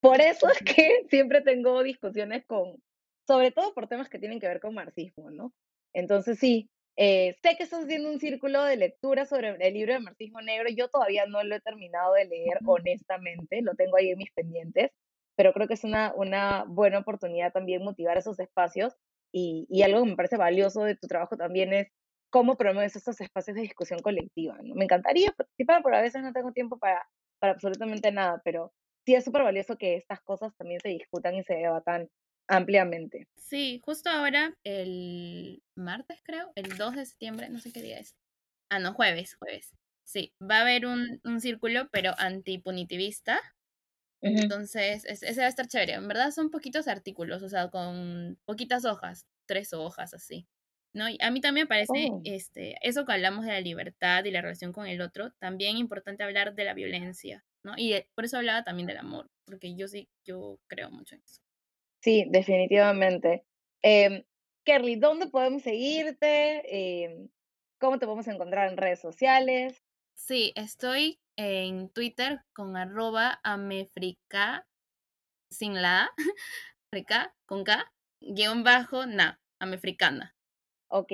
Por eso es que siempre tengo discusiones con, sobre todo por temas que tienen que ver con marxismo, ¿no? Entonces sí, eh, sé que estás haciendo un círculo de lectura sobre el libro de marxismo negro. Yo todavía no lo he terminado de leer, honestamente, lo tengo ahí en mis pendientes, pero creo que es una, una buena oportunidad también motivar esos espacios y, y algo que me parece valioso de tu trabajo también es cómo promueves estos espacios de discusión colectiva. ¿no? Me encantaría participar, pero a veces no tengo tiempo para, para absolutamente nada, pero sí es súper valioso que estas cosas también se discutan y se debatan ampliamente. Sí, justo ahora, el martes creo, el 2 de septiembre, no sé qué día es. Ah, no, jueves, jueves. Sí, va a haber un, un círculo, pero antipunitivista. Entonces, ese va a estar chévere. En verdad son poquitos artículos, o sea, con poquitas hojas, tres hojas así. ¿No? Y a mí también me parece oh. este, eso que hablamos de la libertad y la relación con el otro, también importante hablar de la violencia, ¿no? Y por eso hablaba también del amor, porque yo sí, yo creo mucho en eso. Sí, definitivamente. Eh, Kerly, ¿dónde podemos seguirte? Eh, ¿Cómo te podemos encontrar en redes sociales? Sí, estoy en Twitter con arroba amefrica, sin la frica, con K, guion bajo, na, amefricana. Ok,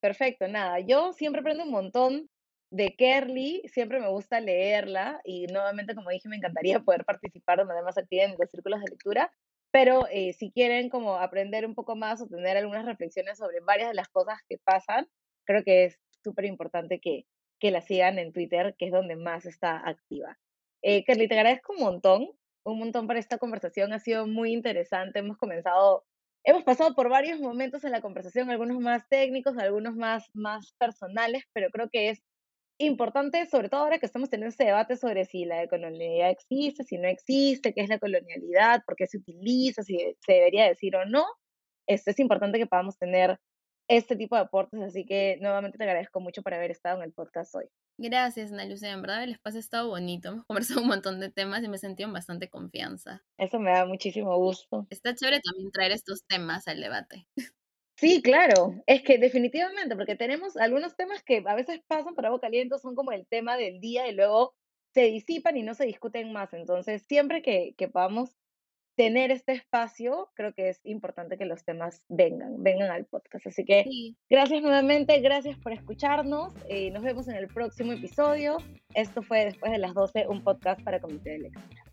perfecto, nada. Yo siempre aprendo un montón de Kerly, siempre me gusta leerla y nuevamente, como dije, me encantaría poder participar de manera más activa en los círculos de lectura, pero eh, si quieren como aprender un poco más o tener algunas reflexiones sobre varias de las cosas que pasan, creo que es súper importante que, que la sigan en Twitter, que es donde más está activa. Eh, Kerly, te agradezco un montón, un montón para esta conversación, ha sido muy interesante, hemos comenzado, hemos pasado por varios momentos en la conversación, algunos más técnicos, algunos más, más personales, pero creo que es importante, sobre todo ahora que estamos teniendo ese debate sobre si la colonialidad existe, si no existe, qué es la colonialidad, por qué se utiliza, si se debería decir o no. Este, es importante que podamos tener este tipo de aportes, así que nuevamente te agradezco mucho por haber estado en el podcast hoy. Gracias, Ana en verdad el espacio ha estado bonito, hemos conversado un montón de temas y me sentí en bastante confianza. Eso me da muchísimo gusto. Está chévere también traer estos temas al debate. Sí, claro, es que definitivamente, porque tenemos algunos temas que a veces pasan por agua caliente, son como el tema del día y luego se disipan y no se discuten más. Entonces, siempre que, que podamos tener este espacio, creo que es importante que los temas vengan, vengan al podcast. Así que gracias nuevamente, gracias por escucharnos. Eh, nos vemos en el próximo episodio. Esto fue después de las 12, un podcast para Comité de Lectura.